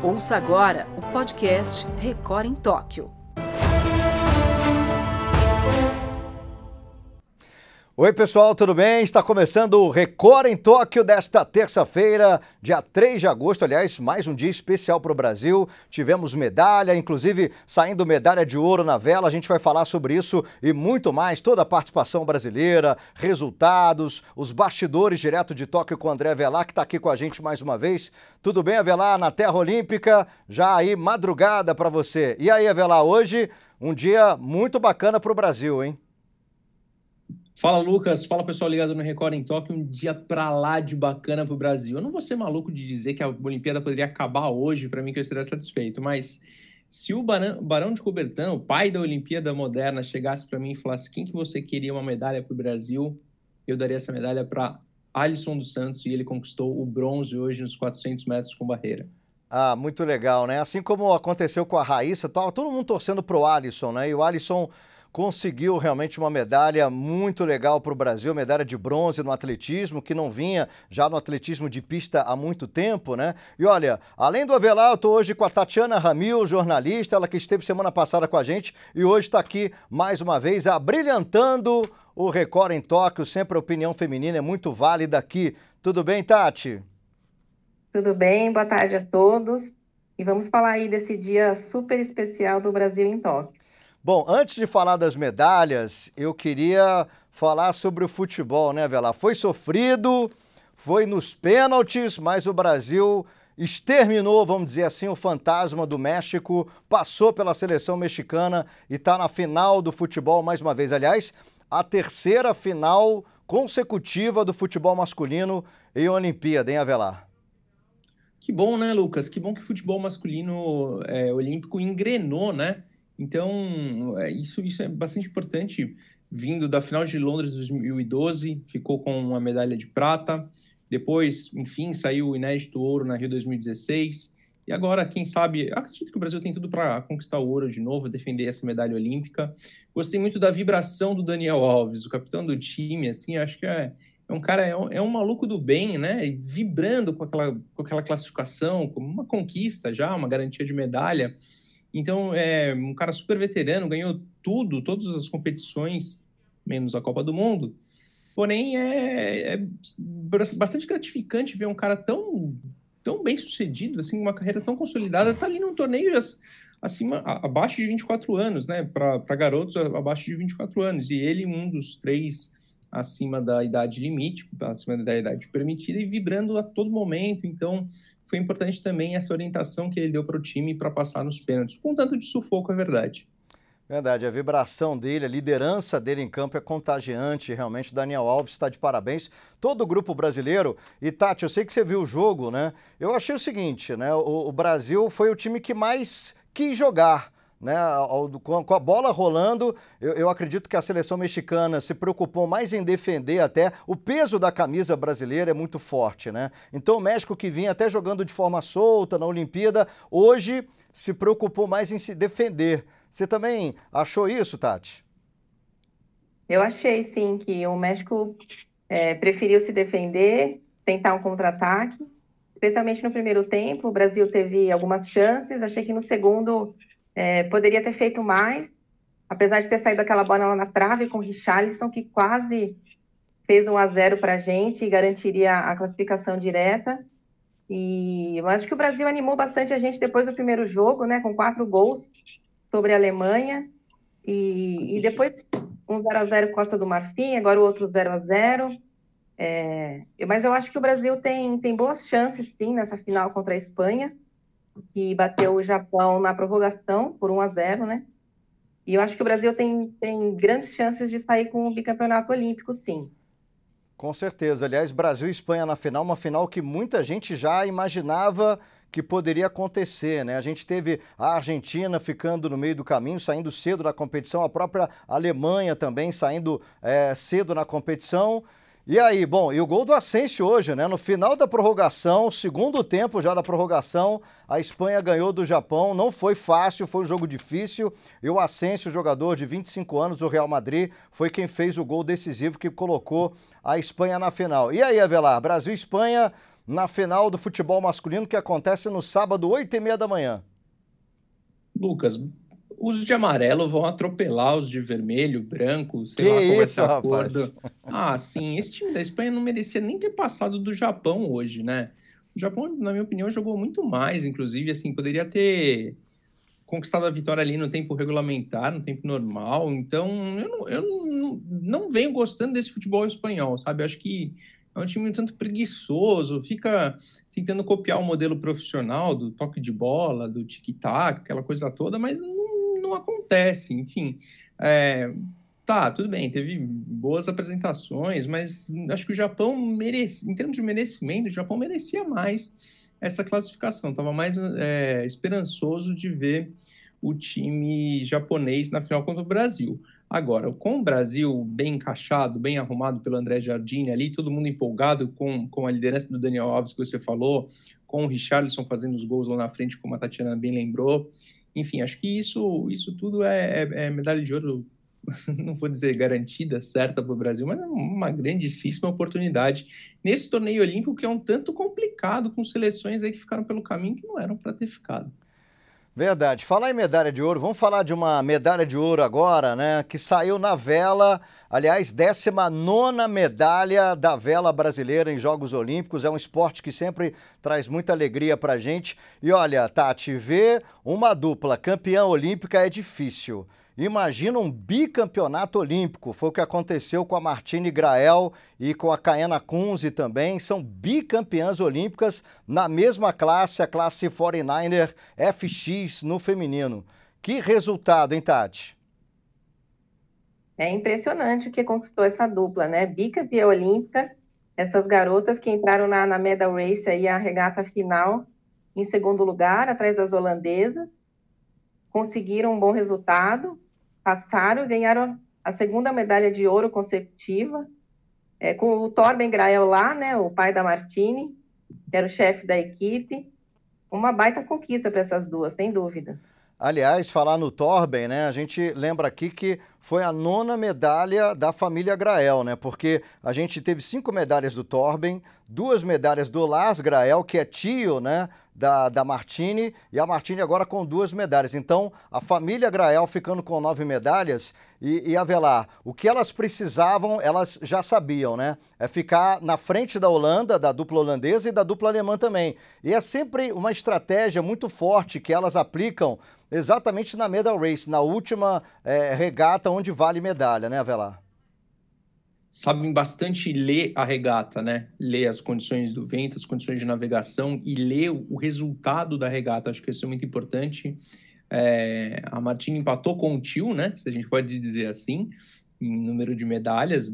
Ouça agora o podcast Record em Tóquio. Oi, pessoal, tudo bem? Está começando o Record em Tóquio desta terça-feira, dia 3 de agosto. Aliás, mais um dia especial para o Brasil. Tivemos medalha, inclusive saindo medalha de ouro na vela. A gente vai falar sobre isso e muito mais. Toda a participação brasileira, resultados, os bastidores direto de Tóquio com o André Avelar, que está aqui com a gente mais uma vez. Tudo bem, Avelar? Na Terra Olímpica, já aí madrugada para você. E aí, Avelar, hoje um dia muito bacana para o Brasil, hein? Fala, Lucas. Fala, pessoal ligado no Record em Tóquio. Um dia pra lá de bacana pro Brasil. Eu não vou ser maluco de dizer que a Olimpíada poderia acabar hoje, para mim, que eu estaria satisfeito, mas se o Barão, Barão de Coubertin, o pai da Olimpíada Moderna, chegasse para mim e falasse quem que você queria uma medalha pro Brasil, eu daria essa medalha para Alisson dos Santos e ele conquistou o bronze hoje nos 400 metros com barreira. Ah, muito legal, né? Assim como aconteceu com a Raíssa, tava todo mundo torcendo pro Alisson, né? E o Alisson conseguiu realmente uma medalha muito legal para o Brasil, medalha de bronze no atletismo, que não vinha já no atletismo de pista há muito tempo, né? E olha, além do Avelar, eu estou hoje com a Tatiana Ramil, jornalista, ela que esteve semana passada com a gente e hoje está aqui mais uma vez, abrilhantando o Record em Tóquio. Sempre a opinião feminina é muito válida aqui. Tudo bem, Tati? Tudo bem, boa tarde a todos. E vamos falar aí desse dia super especial do Brasil em Tóquio. Bom, antes de falar das medalhas, eu queria falar sobre o futebol, né, Vela? Foi sofrido, foi nos pênaltis, mas o Brasil exterminou, vamos dizer assim, o fantasma do México, passou pela seleção mexicana e está na final do futebol mais uma vez. Aliás, a terceira final consecutiva do futebol masculino em Olimpíada, hein, Avelar? Que bom, né, Lucas? Que bom que o futebol masculino é, olímpico engrenou, né? Então, é, isso, isso é bastante importante. Vindo da final de Londres 2012, ficou com uma medalha de prata. Depois, enfim, saiu o inédito ouro na Rio 2016. E agora, quem sabe, acredito que o Brasil tem tudo para conquistar o ouro de novo, defender essa medalha olímpica. Gostei muito da vibração do Daniel Alves, o capitão do time, assim, acho que é, é um cara, é um, é um, maluco do bem, né? Vibrando com aquela, com aquela classificação, como uma conquista já, uma garantia de medalha. Então, é um cara super veterano, ganhou tudo, todas as competições, menos a Copa do Mundo. Porém, é, é bastante gratificante ver um cara tão, tão bem sucedido, assim, uma carreira tão consolidada, tá ali num torneio acima, abaixo de 24 anos, né? Para garotos abaixo de 24 anos. E ele, um dos três acima da idade limite, acima da idade permitida, e vibrando a todo momento. Então, foi importante também essa orientação que ele deu para o time para passar nos pênaltis, com tanto de sufoco, é verdade. Verdade, a vibração dele, a liderança dele em campo é contagiante, realmente. Daniel Alves está de parabéns. Todo o grupo brasileiro. E Tati, eu sei que você viu o jogo, né? Eu achei o seguinte, né? O, o Brasil foi o time que mais quis jogar né, com a bola rolando, eu, eu, acredito que a seleção mexicana se preocupou mais em defender até. O peso da camisa brasileira é muito forte, né? Então o México que vinha até jogando de forma solta na Olimpíada, hoje se preocupou mais em se defender. Você também achou isso, Tati? Eu achei sim que o México é, preferiu se defender, tentar um contra-ataque, especialmente no primeiro tempo. O Brasil teve algumas chances, achei que no segundo é, poderia ter feito mais, apesar de ter saído aquela bola lá na trave com o Richarlison, que quase fez um a 0 para a gente e garantiria a classificação direta. E eu acho que o Brasil animou bastante a gente depois do primeiro jogo, né, com quatro gols sobre a Alemanha. E, e depois um 0 a 0 Costa do Marfim, agora o outro 0 a 0 é, mas eu acho que o Brasil tem, tem boas chances, sim, nessa final contra a Espanha que bateu o Japão na prorrogação por 1 a 0, né? E eu acho que o Brasil tem, tem grandes chances de sair com o bicampeonato olímpico, sim. Com certeza. Aliás, Brasil e Espanha na final, uma final que muita gente já imaginava que poderia acontecer, né? A gente teve a Argentina ficando no meio do caminho, saindo cedo da competição, a própria Alemanha também saindo é, cedo na competição. E aí, bom, e o gol do Asensio hoje, né? No final da prorrogação, segundo tempo já da prorrogação, a Espanha ganhou do Japão. Não foi fácil, foi um jogo difícil. E o Asensio, jogador de 25 anos do Real Madrid, foi quem fez o gol decisivo que colocou a Espanha na final. E aí, Avelar, Brasil e Espanha na final do futebol masculino que acontece no sábado, 8 e meia da manhã? Lucas, os de amarelo vão atropelar os de vermelho, branco, sei que lá qual isso, vai acordo. Ah, sim, esse time da Espanha não merecia nem ter passado do Japão hoje, né? O Japão, na minha opinião, jogou muito mais, inclusive, assim, poderia ter conquistado a vitória ali no tempo regulamentar, no tempo normal. Então, eu não, eu não, não venho gostando desse futebol espanhol, sabe? Eu acho que é um time um tanto preguiçoso, fica tentando copiar o modelo profissional do toque de bola, do tic-tac, aquela coisa toda, mas não, não acontece. Enfim, é, tá, tudo bem, teve boas apresentações, mas acho que o Japão merece, em termos de merecimento, o Japão merecia mais essa classificação. Estava mais é, esperançoso de ver o time japonês na final contra o Brasil. Agora, com o Brasil bem encaixado, bem arrumado pelo André Jardine ali, todo mundo empolgado com, com a liderança do Daniel Alves que você falou, com o Richarlison fazendo os gols lá na frente, como a Tatiana bem lembrou. Enfim, acho que isso, isso tudo é, é, é medalha de ouro, não vou dizer garantida, certa para o Brasil, mas é uma grandíssima oportunidade nesse torneio olímpico que é um tanto complicado, com seleções aí que ficaram pelo caminho que não eram para ter ficado. Verdade. Falar em medalha de ouro, vamos falar de uma medalha de ouro agora, né? Que saiu na vela, aliás, 19 medalha da vela brasileira em Jogos Olímpicos. É um esporte que sempre traz muita alegria pra gente. E olha, Tati, ver uma dupla campeã olímpica é difícil. Imagina um bicampeonato olímpico. Foi o que aconteceu com a Martine Grael e com a Caena Kunze também. São bicampeãs olímpicas na mesma classe, a classe 49er FX no feminino. Que resultado, hein, Tati? É impressionante o que conquistou essa dupla, né? Bicampeã olímpica. Essas garotas que entraram na, na medal race aí, a regata final, em segundo lugar, atrás das holandesas conseguiram um bom resultado, passaram e ganharam a segunda medalha de ouro consecutiva, é, com o Torben Grael lá, né, o pai da Martini, que era o chefe da equipe. Uma baita conquista para essas duas, sem dúvida. Aliás, falar no Torben, né? A gente lembra aqui que foi a nona medalha da família Grael, né? Porque a gente teve cinco medalhas do Torben, duas medalhas do Lars Grael, que é tio, né? Da, da Martini, e a Martini agora com duas medalhas. Então, a família Grael ficando com nove medalhas e, e Avelar, o que elas precisavam, elas já sabiam, né? É ficar na frente da Holanda, da dupla holandesa e da dupla alemã também. E é sempre uma estratégia muito forte que elas aplicam exatamente na medal race, na última é, regata onde vale medalha, né, Avelar? Sabem bastante ler a regata, né? Ler as condições do vento, as condições de navegação e ler o resultado da regata. Acho que isso é muito importante. É, a Martina empatou com o tio, né? Se a gente pode dizer assim, em número de medalhas,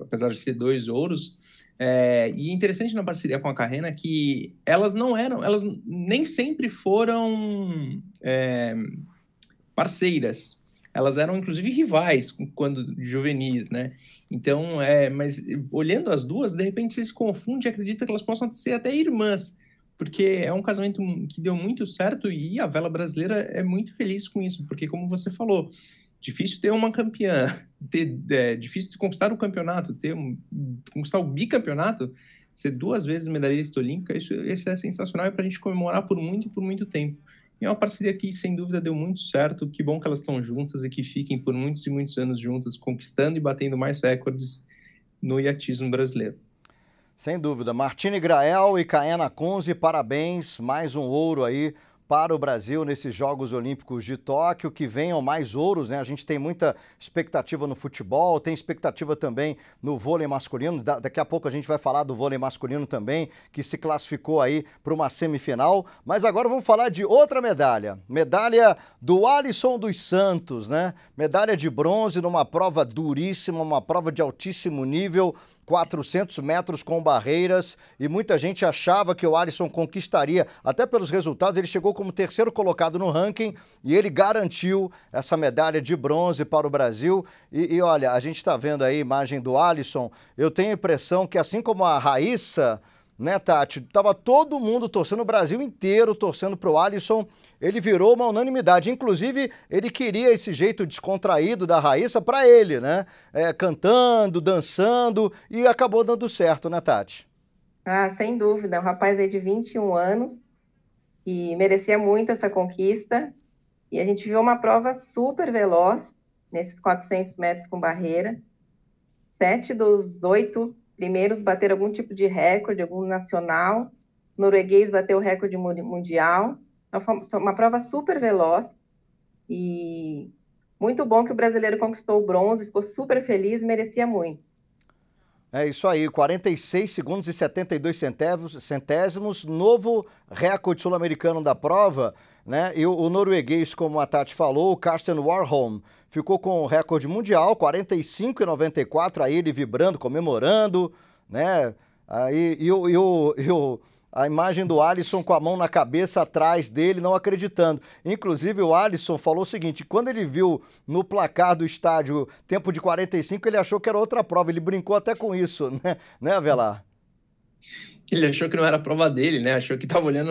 apesar de ter dois ouros. É, e interessante na parceria com a Carrena que elas não eram, elas nem sempre foram é, parceiras elas eram inclusive rivais quando juvenis, né? Então, é, mas olhando as duas, de repente você se confunde e acredita que elas possam ser até irmãs, porque é um casamento que deu muito certo e a vela brasileira é muito feliz com isso, porque como você falou, difícil ter uma campeã, ter, é, difícil conquistar o campeonato, ter um, conquistar o bicampeonato, ser duas vezes medalhista olímpica, isso, isso é sensacional e é para a gente comemorar por muito, por muito tempo. E é uma parceria que, sem dúvida, deu muito certo. Que bom que elas estão juntas e que fiquem por muitos e muitos anos juntas, conquistando e batendo mais recordes no iatismo brasileiro. Sem dúvida. Martine Grael e Caena Kunze, parabéns. Mais um ouro aí para o Brasil nesses Jogos Olímpicos de Tóquio, que venham mais ouros, né? A gente tem muita expectativa no futebol, tem expectativa também no vôlei masculino. Da daqui a pouco a gente vai falar do vôlei masculino também, que se classificou aí para uma semifinal. Mas agora vamos falar de outra medalha. Medalha do Alisson dos Santos, né? Medalha de bronze numa prova duríssima, uma prova de altíssimo nível. 400 metros com barreiras e muita gente achava que o Alisson conquistaria, até pelos resultados, ele chegou como terceiro colocado no ranking e ele garantiu essa medalha de bronze para o Brasil. E, e olha, a gente está vendo aí a imagem do Alisson, eu tenho a impressão que assim como a Raíssa né, Tati? Tava todo mundo torcendo, o Brasil inteiro torcendo pro Alisson. Ele virou uma unanimidade. Inclusive, ele queria esse jeito descontraído da Raíssa para ele, né? É, cantando, dançando, e acabou dando certo, né, Tati? Ah, sem dúvida, um rapaz aí de 21 anos, que merecia muito essa conquista, e a gente viu uma prova super veloz, nesses 400 metros com barreira, sete dos oito primeiros bateram algum tipo de recorde, algum nacional, o norueguês bateu o recorde mundial, então, uma prova super veloz, e muito bom que o brasileiro conquistou o bronze, ficou super feliz, merecia muito. É isso aí, 46 segundos e 72 centésimos, centésimos. Novo recorde sul-americano da prova, né? E o, o, norueguês, como a Tati falou, o Carsten Warholm, ficou com o recorde mundial, 45 e 94, aí ele vibrando, comemorando, né? Aí, e, o, e, o, e o a imagem do Alisson com a mão na cabeça atrás dele, não acreditando. Inclusive, o Alisson falou o seguinte: quando ele viu no placar do estádio tempo de 45, ele achou que era outra prova. Ele brincou até com isso, né, né Avelar? Ele achou que não era prova dele, né? Achou que estava olhando,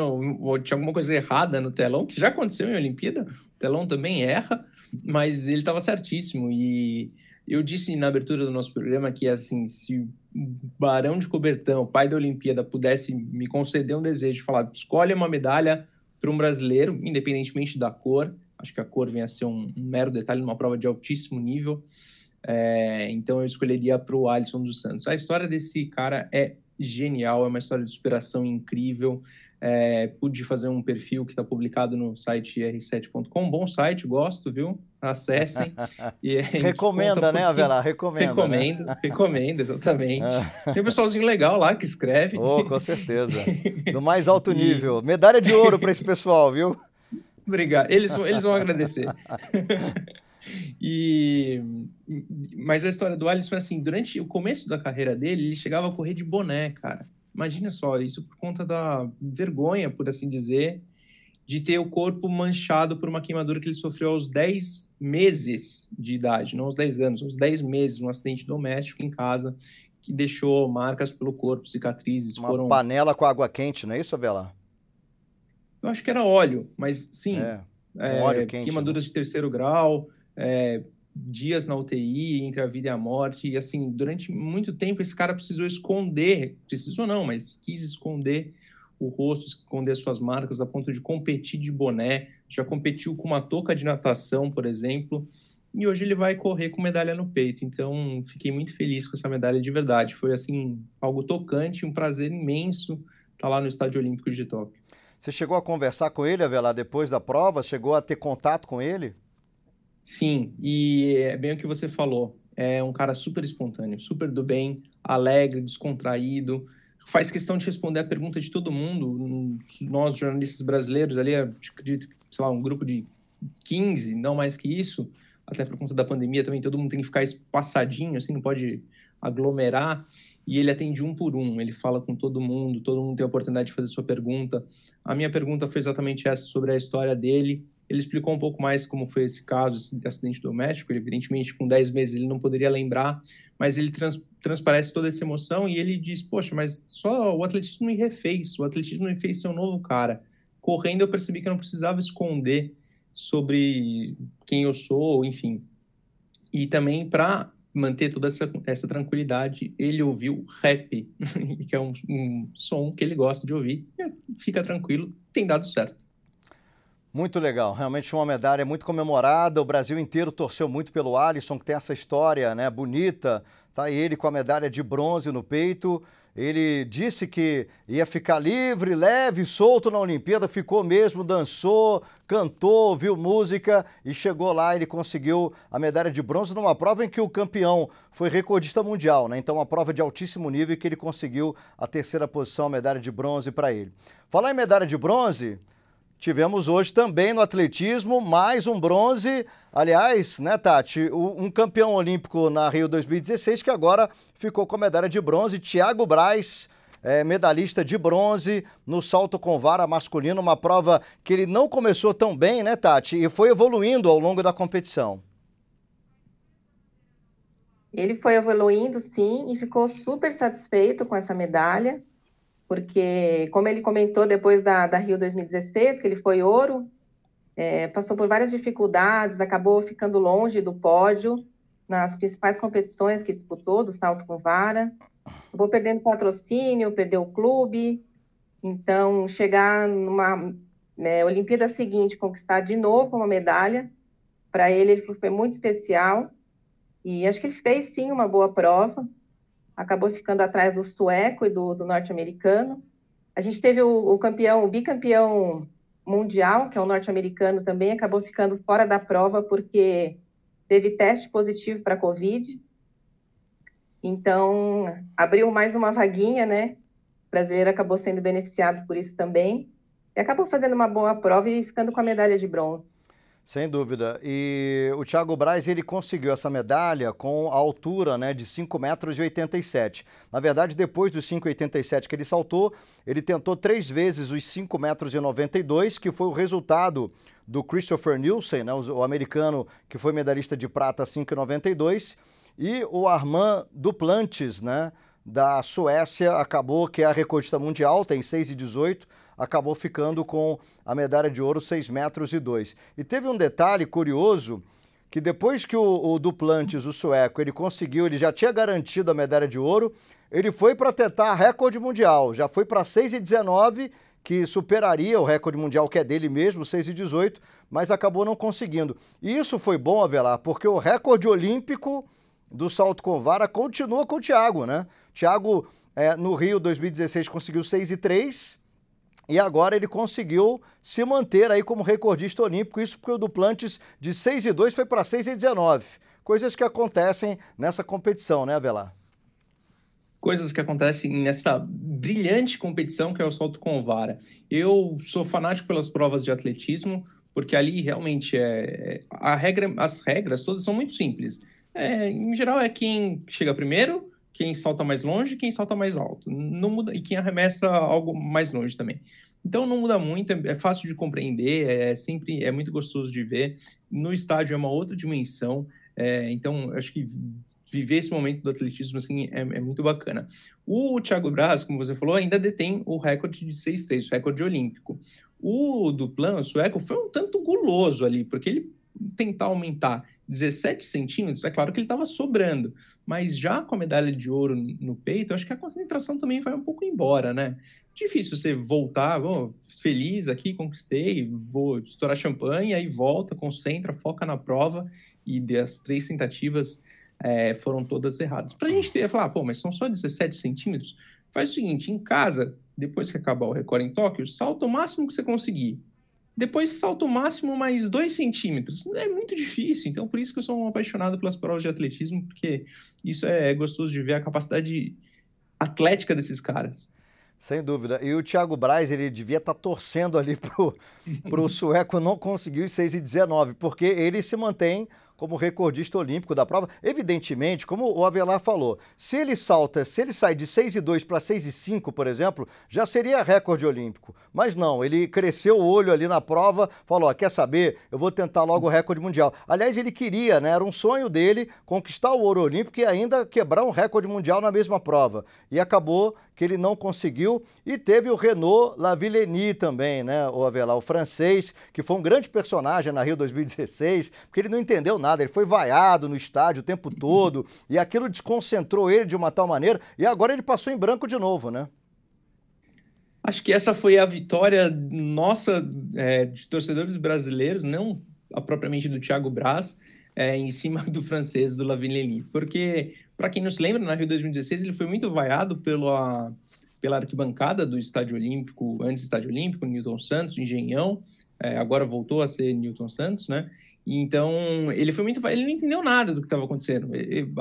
tinha alguma coisa errada no telão, que já aconteceu em Olimpíada. O telão também erra, mas ele estava certíssimo. E eu disse na abertura do nosso programa que, assim, se Barão de Cobertão, pai da Olimpíada, pudesse me conceder um desejo de falar, escolhe uma medalha para um brasileiro, independentemente da cor, acho que a cor vem a ser um, um mero detalhe numa prova de altíssimo nível, é, então eu escolheria para o Alisson dos Santos. A história desse cara é genial, é uma história de superação incrível, é, pude fazer um perfil que está publicado no site r7.com. Bom site, gosto, viu? Acessem. E Recomenda, né, Avelar? Recomenda. Recomendo, né? recomendo, exatamente. Tem um pessoalzinho legal lá que escreve. Oh, com certeza. Do mais alto nível. E... Medalha de ouro para esse pessoal, viu? Obrigado. Eles, eles vão agradecer. E mas a história do Alisson é assim, durante o começo da carreira dele, ele chegava a correr de boné, cara. Imagina só, isso por conta da vergonha, por assim dizer, de ter o corpo manchado por uma queimadura que ele sofreu aos 10 meses de idade, não aos 10 anos, aos 10 meses, um acidente doméstico em casa, que deixou marcas pelo corpo, cicatrizes. Uma foram... panela com água quente, não é isso, Abela? Eu acho que era óleo, mas sim. É, um é, óleo quente, queimaduras né? de terceiro grau, é, dias na UTI, entre a vida e a morte, e assim, durante muito tempo esse cara precisou esconder, precisou não, mas quis esconder o rosto, esconder suas marcas a ponto de competir de boné, já competiu com uma touca de natação, por exemplo, e hoje ele vai correr com medalha no peito. Então, fiquei muito feliz com essa medalha de verdade. Foi assim, algo tocante, um prazer imenso estar lá no Estádio Olímpico de Tóquio. Você chegou a conversar com ele, Avelar, depois da prova? Chegou a ter contato com ele? Sim, e é bem o que você falou. É um cara super espontâneo, super do bem, alegre, descontraído, faz questão de responder a pergunta de todo mundo. Nós, jornalistas brasileiros, ali, acredito, sei lá, um grupo de 15, não mais que isso, até por conta da pandemia também, todo mundo tem que ficar espaçadinho, assim, não pode aglomerar e ele atende um por um, ele fala com todo mundo, todo mundo tem a oportunidade de fazer sua pergunta. A minha pergunta foi exatamente essa sobre a história dele. Ele explicou um pouco mais como foi esse caso, esse acidente doméstico. Ele, evidentemente, com 10 meses ele não poderia lembrar, mas ele trans, transparece toda essa emoção e ele diz: Poxa, mas só o atletismo me refez, o atletismo me fez ser um novo cara. Correndo, eu percebi que eu não precisava esconder sobre quem eu sou, enfim. E também para manter toda essa, essa tranquilidade, ele ouviu rap, que é um, um som que ele gosta de ouvir. fica tranquilo, tem dado certo. Muito legal, realmente uma medalha muito comemorada. O Brasil inteiro torceu muito pelo Alisson, que tem essa história né, bonita. Tá ele com a medalha de bronze no peito. Ele disse que ia ficar livre, leve, solto na Olimpíada, ficou mesmo, dançou, cantou, ouviu música e chegou lá. Ele conseguiu a medalha de bronze numa prova em que o campeão foi recordista mundial, né? Então, uma prova de altíssimo nível que ele conseguiu a terceira posição, a medalha de bronze para ele. Falar em medalha de bronze, Tivemos hoje também no atletismo mais um bronze. Aliás, né, Tati? Um campeão olímpico na Rio 2016 que agora ficou com a medalha de bronze. Thiago Braz, é, medalhista de bronze no salto com vara masculino. Uma prova que ele não começou tão bem, né, Tati? E foi evoluindo ao longo da competição. Ele foi evoluindo, sim, e ficou super satisfeito com essa medalha porque, como ele comentou depois da, da Rio 2016, que ele foi ouro, é, passou por várias dificuldades, acabou ficando longe do pódio nas principais competições que disputou, do salto com vara, vou perdendo patrocínio, perdeu o clube. Então, chegar numa né, Olimpíada seguinte, conquistar de novo uma medalha, para ele, ele foi muito especial. E acho que ele fez sim uma boa prova. Acabou ficando atrás do sueco e do, do norte-americano. A gente teve o, o, campeão, o bicampeão mundial, que é o norte-americano também, acabou ficando fora da prova porque teve teste positivo para Covid. Então, abriu mais uma vaguinha, né? O brasileiro acabou sendo beneficiado por isso também. E acabou fazendo uma boa prova e ficando com a medalha de bronze. Sem dúvida. E o Thiago Braz, ele conseguiu essa medalha com a altura né, de 5,87 metros. E Na verdade, depois dos 5,87 que ele saltou, ele tentou três vezes os 5,92 metros, e que foi o resultado do Christopher Nielsen, né, o, o americano que foi medalhista de prata 5,92, e o Armand Duplantis, né, da Suécia, acabou que é a recordista mundial, tem 6,18 acabou ficando com a medalha de ouro 6 metros e 2. E teve um detalhe curioso que depois que o, o Duplantis, o sueco, ele conseguiu, ele já tinha garantido a medalha de ouro, ele foi para tentar recorde mundial, já foi para 6,19 que superaria o recorde mundial que é dele mesmo, 6,18, mas acabou não conseguindo. E isso foi bom, Avelar, porque o recorde olímpico do salto com vara continua com o Thiago, né? Thiago, é, no Rio 2016, conseguiu 6,3 e agora ele conseguiu se manter aí como recordista olímpico, isso porque o Duplantes de 6 e 2 foi para 6 e 19. Coisas que acontecem nessa competição, né, Avelar? Coisas que acontecem nessa brilhante competição que é o salto com vara. Eu sou fanático pelas provas de atletismo, porque ali realmente é a regra, as regras todas são muito simples. É, em geral é quem chega primeiro, quem salta mais longe, quem salta mais alto. Não muda e quem arremessa algo mais longe também. Então não muda muito, é, é fácil de compreender, é sempre é muito gostoso de ver. No estádio é uma outra dimensão. É, então acho que viver esse momento do atletismo assim é, é, muito bacana. O Thiago Braz, como você falou, ainda detém o recorde de 6-3, o recorde olímpico. O Duplan, o sueco, foi um tanto guloso ali, porque ele tentar aumentar 17 centímetros, é claro que ele estava sobrando, mas já com a medalha de ouro no peito, acho que a concentração também vai um pouco embora, né? Difícil você voltar, oh, feliz aqui, conquistei, vou estourar champanhe, aí volta, concentra, foca na prova, e das três tentativas é, foram todas erradas. Para a gente ter, falar, pô, mas são só 17 centímetros, faz o seguinte, em casa, depois que acabar o recorde em Tóquio, salta o máximo que você conseguir depois salto máximo mais dois centímetros. É muito difícil, então por isso que eu sou um apaixonado pelas provas de atletismo, porque isso é gostoso de ver a capacidade atlética desses caras. Sem dúvida. E o Thiago Braz, ele devia estar tá torcendo ali pro, pro sueco não conseguir os 6 e 19, porque ele se mantém como recordista olímpico da prova. Evidentemente, como o Avelar falou, se ele salta, se ele sai de 6 e 2 para 6 e 5, por exemplo, já seria recorde olímpico. Mas não, ele cresceu o olho ali na prova, falou: ó, quer saber? Eu vou tentar logo o recorde mundial. Aliás, ele queria, né? Era um sonho dele conquistar o ouro olímpico e ainda quebrar um recorde mundial na mesma prova. E acabou que ele não conseguiu. E teve o Renault Lavillenie também, né? O Avelar, o francês, que foi um grande personagem na Rio 2016, porque ele não entendeu nada nada, ele foi vaiado no estádio o tempo todo e aquilo desconcentrou ele de uma tal maneira e agora ele passou em branco de novo, né? Acho que essa foi a vitória nossa é, de torcedores brasileiros, não a propriamente do Thiago Braz, é, em cima do francês, do Lavillenie. Porque, para quem não se lembra, na Rio 2016 ele foi muito vaiado pela, pela arquibancada do Estádio Olímpico, antes do Estádio Olímpico, Newton Santos, Engenhão, é, agora voltou a ser Newton Santos, né? Então, ele foi muito. Ele não entendeu nada do que estava acontecendo. Ele,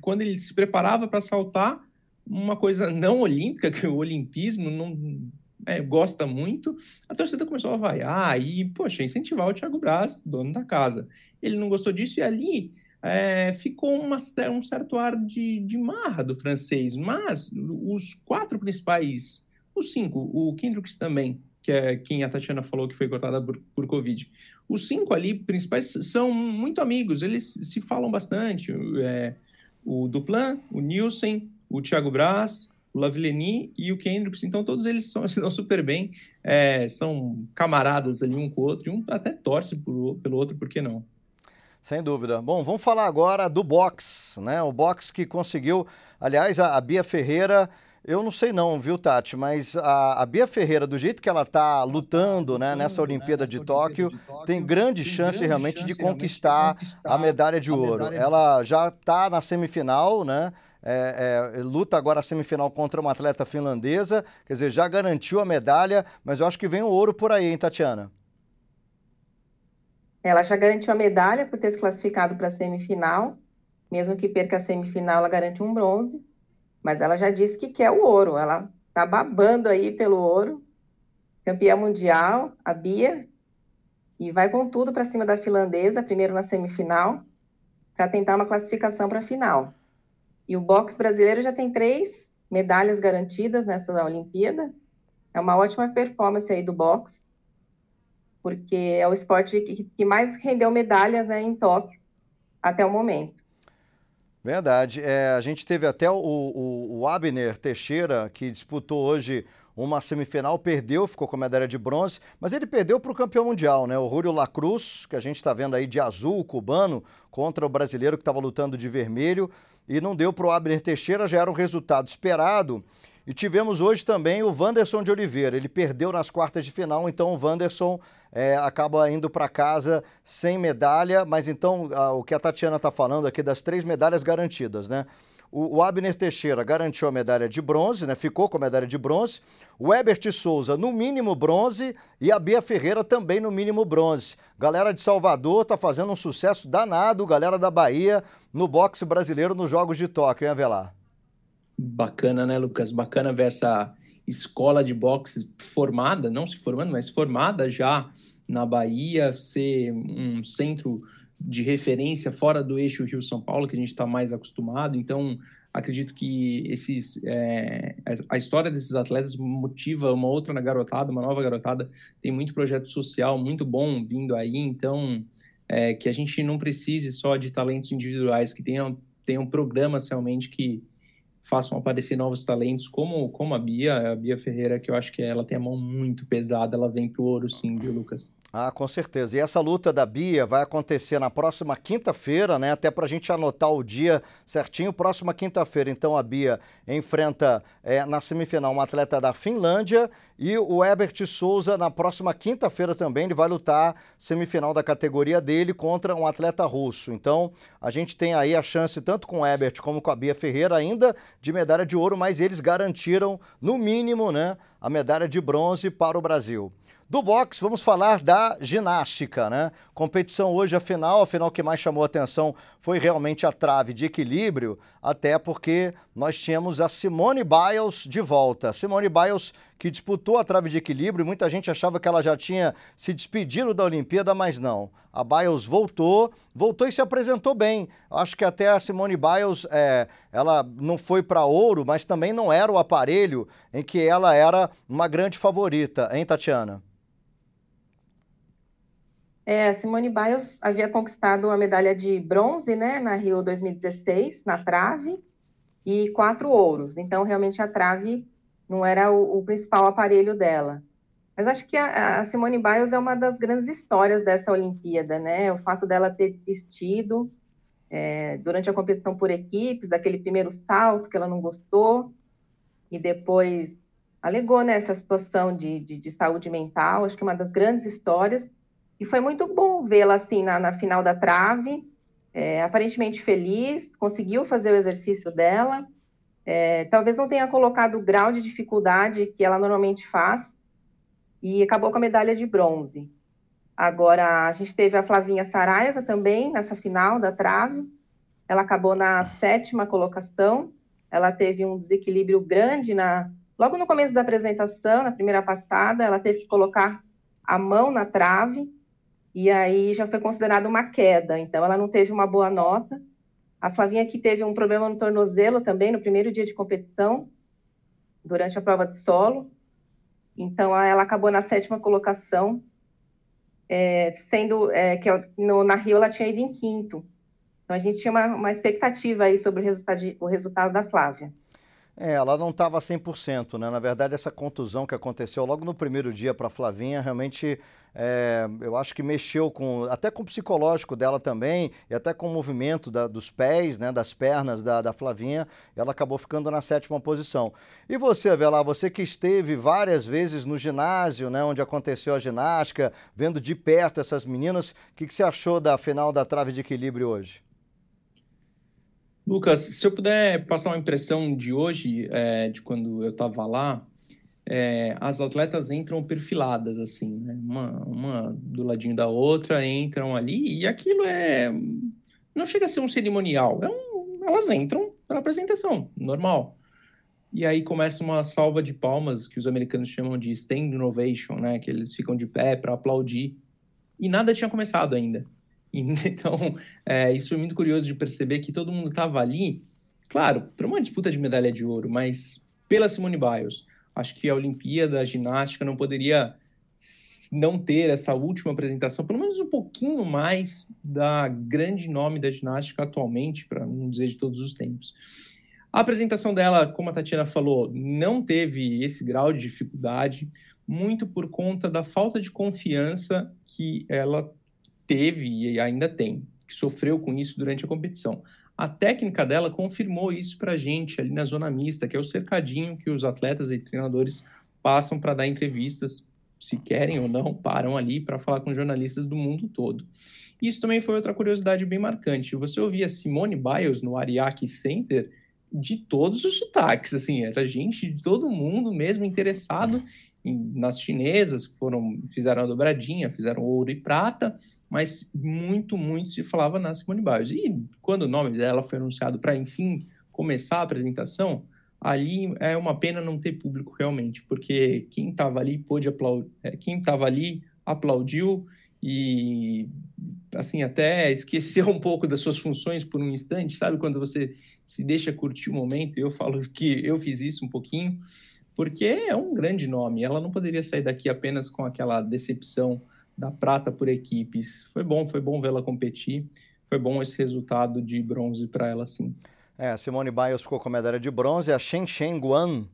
quando ele se preparava para saltar, uma coisa não olímpica, que o olimpismo não é, gosta muito, a torcida começou a vaiar e, poxa, incentivar o Thiago Braz, dono da casa. Ele não gostou disso e ali é, ficou uma, um certo ar de, de marra do francês. Mas os quatro principais, os cinco, o Kendricks também, que é quem a Tatiana falou que foi cortada por, por Covid. Os cinco ali principais são muito amigos, eles se falam bastante. É, o Duplan, o Nielsen, o Thiago Braz, o Lavillenie e o Kendricks, então todos eles são, se dão super bem, é, são camaradas ali um com o outro, e um até torce por, pelo outro, por que não? Sem dúvida. Bom, vamos falar agora do box, né? O box que conseguiu, aliás, a, a Bia Ferreira, eu não sei não, viu, Tati, mas a, a Bia Ferreira, do jeito que ela está lutando, né, nessa Olimpíada, de, Tóquio, tem grande chance realmente de conquistar, a medalha de ouro. Ela já está na semifinal, né? É, é, luta agora a semifinal contra uma atleta finlandesa, quer dizer, já garantiu a medalha, mas eu acho que vem o ouro por aí, hein, Tatiana? Ela já garantiu a medalha por ter se classificado para a semifinal. Mesmo que perca a semifinal, ela garante um bronze. Mas ela já disse que quer o ouro. Ela está babando aí pelo ouro. Campeã mundial, a Bia. E vai com tudo para cima da finlandesa, primeiro na semifinal, para tentar uma classificação para a final. E o boxe brasileiro já tem três medalhas garantidas nessa Olimpíada. É uma ótima performance aí do boxe porque é o esporte que, que mais rendeu medalhas né, em Tóquio até o momento. Verdade. É, a gente teve até o, o, o, Abner Teixeira, que disputou hoje uma semifinal, perdeu, ficou com medalha de bronze, mas ele perdeu para o campeão mundial, né? O Rúlio Lacruz, que a gente está vendo aí de azul, cubano, contra o brasileiro que estava lutando de vermelho, e não deu para o Abner Teixeira, já era o resultado esperado. E tivemos hoje também o Wanderson de Oliveira. Ele perdeu nas quartas de final, então o Wanderson é, acaba indo para casa sem medalha. Mas então, a, o que a Tatiana está falando aqui das três medalhas garantidas, né? O, o, Abner Teixeira garantiu a medalha de bronze, né? Ficou com a medalha de bronze. O Ebert Souza, no mínimo bronze. E a Bia Ferreira também no mínimo bronze. Galera de Salvador está fazendo um sucesso danado, galera da Bahia, no boxe brasileiro nos Jogos de Tóquio, hein, Avelar? Bacana, né, Lucas? Bacana ver essa escola de boxe formada, não se formando, mas formada já na Bahia, ser um centro de referência fora do eixo Rio-São Paulo, que a gente está mais acostumado. Então, acredito que esses, é, a história desses atletas motiva uma outra garotada, uma nova garotada. Tem muito projeto social muito bom vindo aí, então é, que a gente não precise só de talentos individuais, que tenham, tenham programas realmente que façam aparecer novos talentos, como, como a Bia, a Bia Ferreira, que eu acho que ela tem a mão muito pesada, ela vem pro ouro sim, viu, Lucas? Ah, com certeza. E essa luta da Bia vai acontecer na próxima quinta-feira, né? Até para a gente anotar o dia certinho. Próxima quinta-feira, então, a Bia enfrenta é, na semifinal uma atleta da Finlândia e o Herbert Souza na próxima quinta-feira também. Ele vai lutar semifinal da categoria dele contra um atleta russo. Então, a gente tem aí a chance, tanto com o Herbert como com a Bia Ferreira, ainda de medalha de ouro, mas eles garantiram, no mínimo, né, a medalha de bronze para o Brasil. Do boxe, vamos falar da ginástica, né? Competição hoje, a final, a final que mais chamou atenção foi realmente a trave de equilíbrio, até porque nós tínhamos a Simone Biles de volta. Simone Biles que disputou a trave de equilíbrio, muita gente achava que ela já tinha se despedido da Olimpíada, mas não. A Biles voltou, voltou e se apresentou bem. Acho que até a Simone Biles, é, ela não foi para ouro, mas também não era o aparelho em que ela era uma grande favorita, hein, Tatiana? É, Simone Biles havia conquistado a medalha de bronze, né, na Rio 2016, na trave, e quatro ouros. Então, realmente, a trave não era o, o principal aparelho dela. Mas acho que a, a, Simone Biles é uma das grandes histórias dessa Olimpíada, né? O fato dela ter desistido é, durante a competição por equipes, daquele primeiro salto que ela não gostou, e depois alegou né, situação de, de, de saúde mental. Acho que é uma das grandes histórias e foi muito bom vê-la assim na, na, final da trave, é, aparentemente feliz, conseguiu fazer o exercício dela. É, talvez não tenha colocado o grau de dificuldade que ela normalmente faz e acabou com a medalha de bronze. Agora, a gente teve a Flavinha Saraiva também nessa final da trave. Ela acabou na sétima colocação. Ela teve um desequilíbrio grande na logo no começo da apresentação, na primeira passada, ela teve que colocar a mão na trave e aí já foi considerada uma queda, então ela não teve uma boa nota. A Flavinha aqui teve um problema no tornozelo também no primeiro dia de competição, durante a prova de solo, então ela acabou na sétima colocação, é, sendo é, que ela, no, na Rio ela tinha ido em quinto. Então a gente tinha uma, uma expectativa aí sobre o resultado, de, o resultado da Flávia. É, ela não estava 100%, né? Na verdade, essa contusão que aconteceu logo no primeiro dia para a Flavinha, realmente, é, eu acho que mexeu com, até com o psicológico dela também, e até com o movimento da, dos pés, né, das pernas da, da Flavinha, ela acabou ficando na sétima posição. E você, Avelar, você que esteve várias vezes no ginásio, né, onde aconteceu a ginástica, vendo de perto essas meninas, o que, que você achou da final da trave de equilíbrio hoje? Lucas, se eu puder passar uma impressão de hoje, é, de quando eu estava lá, é, as atletas entram perfiladas, assim, né? uma, uma do ladinho da outra, entram ali, e aquilo é. Não chega a ser um cerimonial, é um, elas entram para apresentação, normal. E aí começa uma salva de palmas, que os americanos chamam de stand innovation, né? Que eles ficam de pé para aplaudir. E nada tinha começado ainda. Então, é, isso é muito curioso de perceber que todo mundo estava ali, claro, para uma disputa de medalha de ouro, mas pela Simone Biles. Acho que a Olimpíada, a ginástica não poderia não ter essa última apresentação, pelo menos um pouquinho mais da grande nome da ginástica atualmente, para não dizer de todos os tempos. A apresentação dela, como a Tatiana falou, não teve esse grau de dificuldade, muito por conta da falta de confiança que ela teve e ainda tem, que sofreu com isso durante a competição. A técnica dela confirmou isso para a gente ali na zona mista, que é o cercadinho que os atletas e treinadores passam para dar entrevistas, se querem ou não, param ali para falar com jornalistas do mundo todo. Isso também foi outra curiosidade bem marcante. Você ouvia Simone Biles no Ariake Center de todos os sotaques, assim, era gente de todo mundo mesmo interessado nas chinesas, que foram, fizeram a dobradinha, fizeram ouro e prata, mas muito, muito se falava na Simone Biles. E quando o nome dela foi anunciado para, enfim, começar a apresentação, ali é uma pena não ter público realmente, porque quem estava ali pôde aplaudir, é, quem estava ali aplaudiu e assim até esqueceu um pouco das suas funções por um instante, sabe quando você se deixa curtir o momento? Eu falo que eu fiz isso um pouquinho, porque é um grande nome. Ela não poderia sair daqui apenas com aquela decepção da prata por equipes. Foi bom, foi bom vê-la competir. Foi bom esse resultado de bronze para ela, sim. É, a Simone Biles ficou com a medalha de bronze, a Shen Shen Guan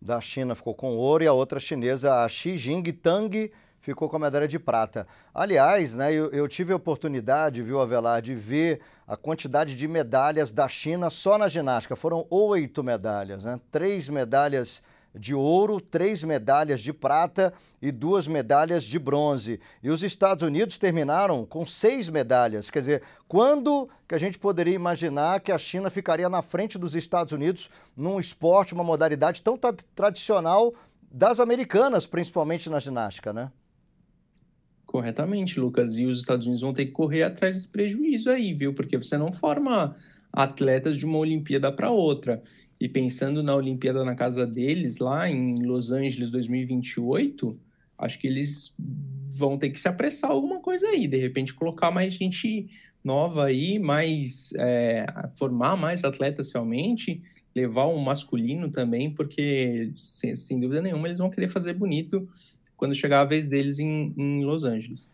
da China ficou com ouro e a outra chinesa, a Xi Jing Tang, ficou com a medalha de prata. Aliás, né, eu, eu tive a oportunidade, viu, Avelar, de ver a quantidade de medalhas da China só na ginástica. Foram oito medalhas, né? Três medalhas de ouro, três medalhas de prata e duas medalhas de bronze. E os Estados Unidos terminaram com seis medalhas. Quer dizer, quando que a gente poderia imaginar que a China ficaria na frente dos Estados Unidos num esporte, uma modalidade tão tra tradicional das americanas, principalmente na ginástica, né? Corretamente, Lucas. E os Estados Unidos vão ter que correr atrás desse prejuízo aí, viu? Porque você não forma atletas de uma Olimpíada para outra. E pensando na Olimpíada na casa deles, lá em Los Angeles 2028, acho que eles vão ter que se apressar alguma coisa aí, de repente colocar mais gente nova aí, mais é, formar mais atletas realmente, levar um masculino também, porque sem, sem, dúvida nenhuma eles vão querer fazer bonito quando chegar a vez deles em, em Los Angeles.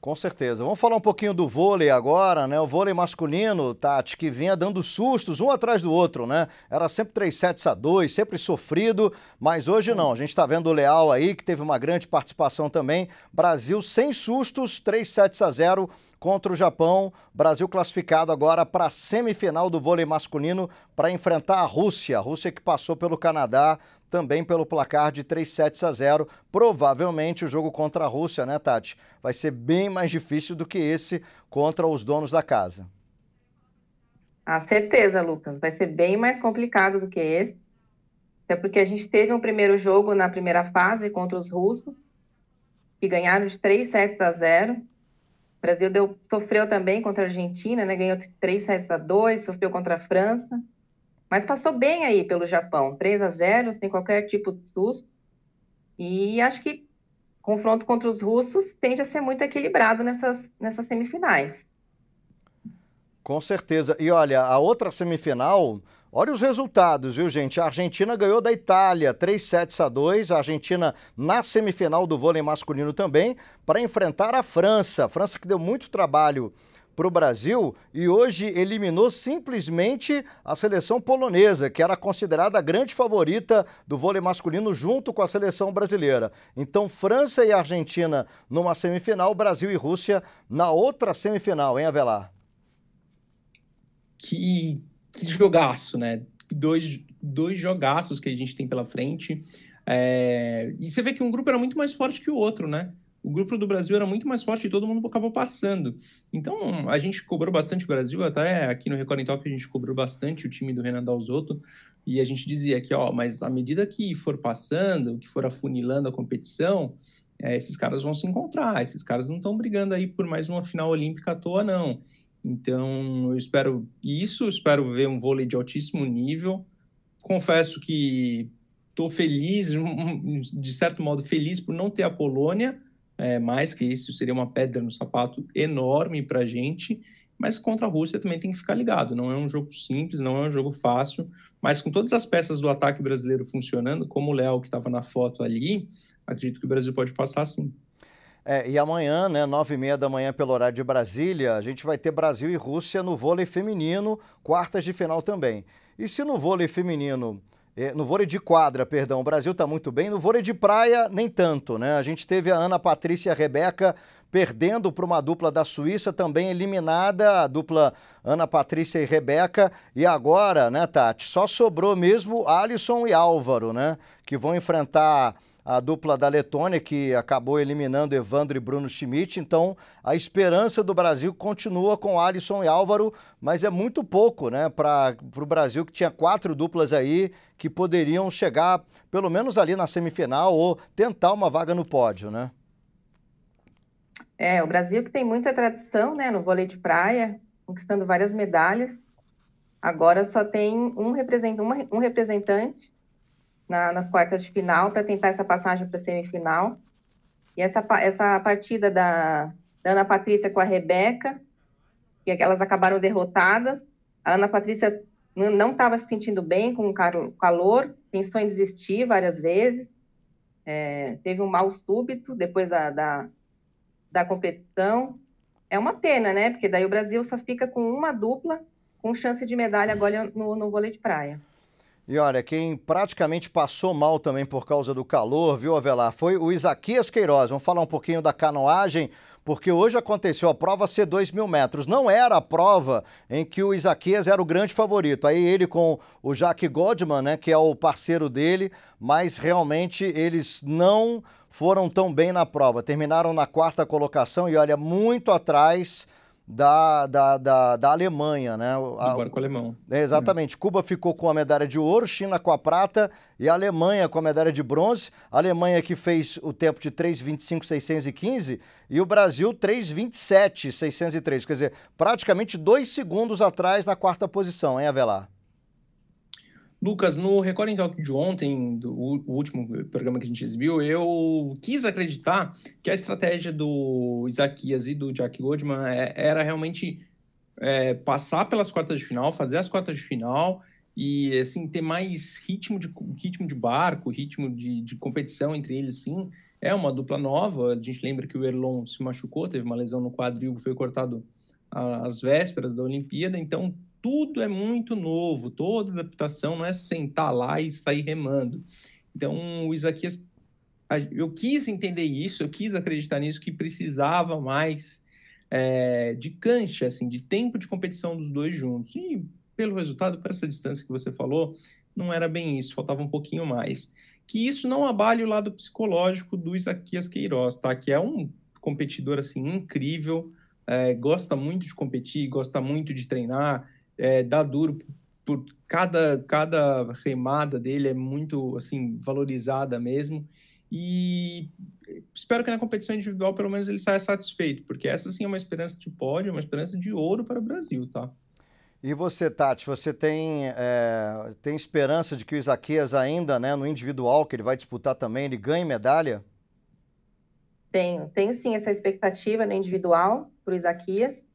Com certeza. Vamos falar um pouquinho do vôlei agora, né? O vôlei masculino, Tati, que vinha dando sustos um atrás do outro, né? Era sempre 3 sets a 2, sempre sofrido, mas hoje não. A gente está vendo o Leal aí, que teve uma grande participação também. Brasil sem sustos, 3 sets a 0 contra o Japão. Brasil classificado agora para a semifinal do vôlei masculino para enfrentar a Rússia. A Rússia que passou pelo Canadá também pelo placar de 3 sets a 0. Provavelmente o jogo contra a Rússia, né, Tati? Vai ser bem mais difícil do que esse contra os donos da casa. A certeza, Lucas. Vai ser bem mais complicado do que esse. Até porque a gente teve um primeiro jogo na primeira fase contra os russos, que ganharam de 3 sets a 0. O Brasil deu, sofreu também contra a Argentina, né? Ganhou 3 sets a 2, sofreu contra a França. Mas passou bem aí pelo Japão, 3 a 0, sem qualquer tipo de susto. E acho que confronto contra os russos tende a ser muito equilibrado nessas, nessas semifinais. Com certeza. E olha, a outra semifinal, olha os resultados, viu, gente? A Argentina ganhou da Itália, 3 sets a 2. A Argentina na semifinal do vôlei masculino também, para enfrentar a França. A França que deu muito trabalho para o Brasil e hoje eliminou simplesmente a seleção polonesa, que era considerada a grande favorita do vôlei masculino junto com a seleção brasileira. Então, França e Argentina numa semifinal, Brasil e Rússia na outra semifinal, hein, Avelar? Que, que jogaço, né? Dois, dois jogaços que a gente tem pela frente. É... E você vê que um grupo era muito mais forte que o outro, né? o grupo do Brasil era muito mais forte e todo mundo acabou passando. Então, a gente cobrou bastante o Brasil, até aqui no Record em Talk a gente cobrou bastante o time do Renan Dalzotto, e a gente dizia que, ó, mas à medida que for passando, que for afunilando a competição, é, esses caras vão se encontrar, esses caras não estão brigando aí por mais uma final olímpica à toa, não. Então, eu espero isso, espero ver um vôlei de altíssimo nível. Confesso que estou feliz, de certo modo, feliz por não ter a Polônia, é, mais que isso seria uma pedra no sapato enorme para a gente. Mas contra a Rússia também tem que ficar ligado. Não é um jogo simples, não é um jogo fácil. Mas com todas as peças do ataque brasileiro funcionando, como o Léo que estava na foto ali, acredito que o Brasil pode passar sim. É, e amanhã, né, nove e meia da manhã pelo horário de Brasília, a gente vai ter Brasil e Rússia no vôlei feminino, quartas de final também. E se no vôlei feminino é, no vôlei de quadra, perdão, o Brasil está muito bem. No vôlei de praia, nem tanto, né? A gente teve a Ana Patrícia e a Rebeca perdendo para uma dupla da Suíça, também eliminada, a dupla Ana Patrícia e Rebeca. E agora, né, Tati, só sobrou mesmo Alisson e Álvaro, né? Que vão enfrentar a dupla da Letônia, que acabou eliminando Evandro e Bruno Schmidt. Então, a esperança do Brasil continua com Alisson e Álvaro, mas é muito pouco, né, para o Brasil, que tinha quatro duplas aí que poderiam chegar pelo menos ali na semifinal ou tentar uma vaga no pódio, né? É, o Brasil que tem muita tradição, né, no vôlei de praia, conquistando várias medalhas. Agora só tem um, um representante na, nas quartas de final para tentar essa passagem para a semifinal. E essa, essa partida da, da, Ana Patrícia com a Rebeca, que elas acabaram derrotadas. A Ana Patrícia não estava se sentindo bem com o calor, pensou em desistir várias vezes, é, teve um mal súbito depois da, da, da competição. É uma pena, né? Porque daí o Brasil só fica com uma dupla com chance de medalha agora no, no vôlei de praia. E olha, quem praticamente passou mal também por causa do calor, viu, Avelar, foi o Isaquias Queiroz. Vamos falar um pouquinho da canoagem, porque hoje aconteceu a prova ser 2 mil metros. Não era a prova em que o Isaquias era o grande favorito. Aí ele com o Jack Godman, né, que é o parceiro dele, mas realmente eles não foram tão bem na prova. Terminaram na quarta colocação e olha, muito atrás da, da, da, da Alemanha, né? Do barco alemão. É, exatamente. É. Cuba ficou com a medalha de ouro, China com a prata e a Alemanha com a medalha de bronze. A Alemanha que fez o tempo de 3,25,615 e o Brasil 3,27,603. Quer dizer, praticamente dois segundos atrás na quarta posição, hein, Avelar? Lucas, no Recording Talk de ontem, do, o último programa que a gente exibiu, eu quis acreditar que a estratégia do Isaquias e do Jack Goldman é, era realmente é, passar pelas quartas de final, fazer as quartas de final e assim ter mais ritmo de, ritmo de barco, ritmo de, de competição entre eles, sim. É uma dupla nova. A gente lembra que o Erlon se machucou, teve uma lesão no quadril, foi cortado às vésperas da Olimpíada, então tudo é muito novo, toda adaptação não é sentar lá e sair remando. Então, o Isaquias, eu quis entender isso, eu quis acreditar nisso, que precisava mais é, de cancha, assim, de tempo de competição dos dois juntos. E pelo resultado, para essa distância que você falou, não era bem isso, faltava um pouquinho mais. Que isso não abale o lado psicológico do Isaquias Queiroz, tá? Que é um competidor, assim, incrível, é, gosta muito de competir, gosta muito de treinar, é, dá duro por cada, cada remada dele é muito assim valorizada mesmo e espero que na competição individual pelo menos ele saia satisfeito porque essa sim é uma esperança de pódio, uma esperança de ouro para o Brasil, tá? E você, Tati, você tem, é, tem esperança de que o Isaquias ainda, né, no individual, que ele vai disputar também, ele ganhe medalha? Tenho, tenho sim essa expectativa no individual para o Isaquias.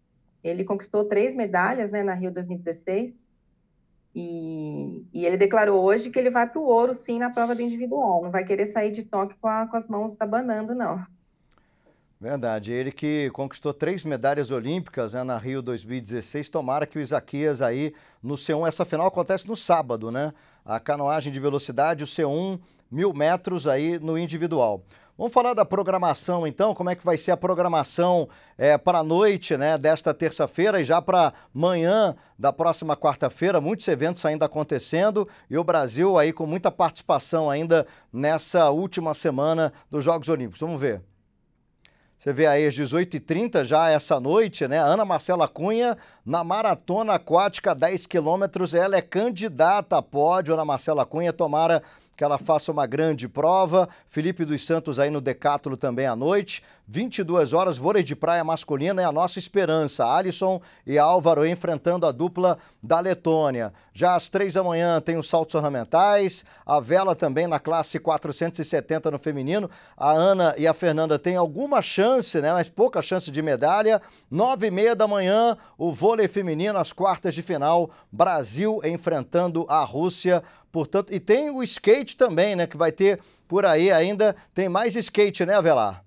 Ele conquistou três medalhas né, na Rio 2016. E, e ele declarou hoje que ele vai para o ouro, sim, na prova do individual. Não vai querer sair de toque com, a, com as mãos abanando, não. Verdade, ele que conquistou três medalhas olímpicas né, na Rio 2016. Tomara que o Isaquias aí no C1, essa final acontece no sábado, né? A canoagem de velocidade, o C1, mil metros aí no individual. Vamos falar da programação então, como é que vai ser a programação é, para a noite né, desta terça-feira e já para manhã da próxima quarta-feira, muitos eventos ainda acontecendo e o Brasil aí com muita participação ainda nessa última semana dos Jogos Olímpicos. Vamos ver. Você vê aí às 18h30 já essa noite, né? Ana Marcela Cunha na maratona aquática 10 quilômetros. Ela é candidata a pódio, Ana Marcela Cunha. Tomara que ela faça uma grande prova. Felipe dos Santos aí no Decátulo também à noite. 22 horas, vôlei de praia masculina é a nossa esperança. Alisson e Álvaro enfrentando a dupla da Letônia. Já às três da manhã tem os saltos ornamentais, a vela também na classe 470 no feminino. A Ana e a Fernanda têm alguma chance, né? Mas pouca chance de medalha. Nove e meia da manhã, o vôlei feminino, as quartas de final. Brasil enfrentando a Rússia. Portanto, e tem o skate também, né? Que vai ter por aí ainda. Tem mais skate, né, Avelar?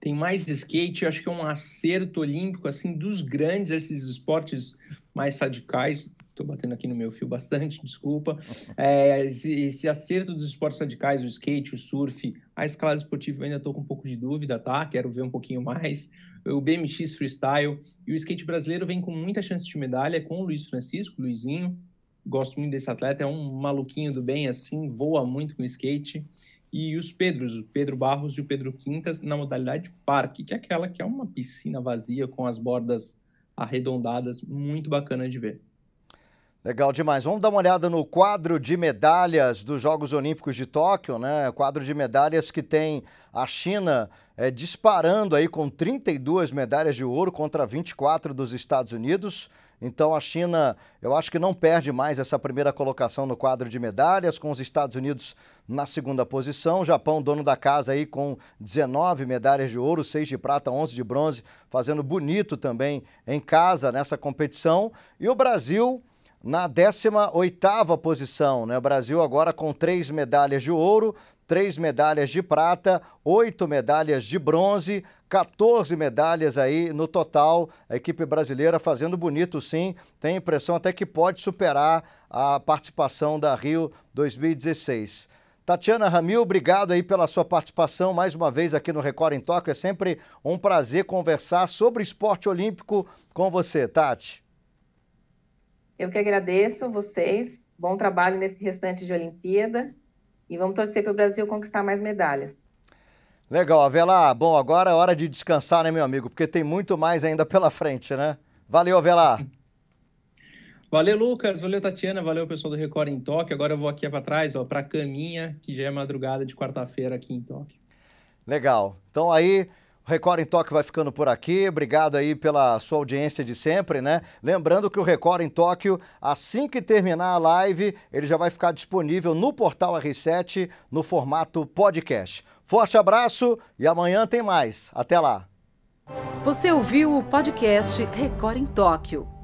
Tem mais skate, acho que é um acerto olímpico, assim, dos grandes, esses esportes mais radicais. Estou batendo aqui no meu fio bastante, desculpa. É, esse, esse, acerto dos esportes radicais, o skate, o surf, a escalada esportiva, eu ainda estou com um pouco de dúvida, tá? Quero ver um pouquinho mais. O BMX Freestyle e o skate brasileiro vem com muita chance de medalha com o Luiz Francisco, Luizinho, gosto muito desse atleta, é um maluquinho do bem, assim, voa muito com skate. E os Pedros, o Pedro Barros e o Pedro Quintas, na modalidade parque, que é aquela que é uma piscina vazia com as bordas arredondadas, muito bacana de ver. Legal demais. Vamos dar uma olhada no quadro de medalhas dos Jogos Olímpicos de Tóquio, né? Quadro de medalhas que tem a China é, disparando aí com 32 medalhas de ouro contra 24 dos Estados Unidos. Então a China, eu acho que não perde mais essa primeira colocação no quadro de medalhas, com os Estados Unidos na segunda posição. O Japão, dono da casa aí com 19 medalhas de ouro, 6 de prata, 11 de bronze, fazendo bonito também em casa nessa competição. E o Brasil na 18ª posição, né? O Brasil agora com três medalhas de ouro, três medalhas de prata, oito medalhas de bronze, 14 medalhas aí no total. A equipe brasileira fazendo bonito, sim. Tem impressão até que pode superar a participação da Rio 2016. Tatiana Ramil, obrigado aí pela sua participação mais uma vez aqui no Record em Tóquio. É sempre um prazer conversar sobre esporte olímpico com você, Tati. Eu que agradeço vocês. Bom trabalho nesse restante de Olimpíada e vamos torcer para o Brasil conquistar mais medalhas. Legal, Avelar. Bom, agora é hora de descansar, né, meu amigo? Porque tem muito mais ainda pela frente, né? Valeu, Avelar. Valeu, Lucas. Valeu, Tatiana. Valeu, pessoal do Record em Tóquio. Agora eu vou aqui para trás, ó, para a caminha, que já é madrugada de quarta-feira aqui em Tóquio. Legal. Então aí, Record em Tóquio vai ficando por aqui. Obrigado aí pela sua audiência de sempre, né? Lembrando que o Record em Tóquio, assim que terminar a live, ele já vai ficar disponível no portal R7 no formato podcast. Forte abraço e amanhã tem mais. Até lá. Você ouviu o podcast Record em Tóquio.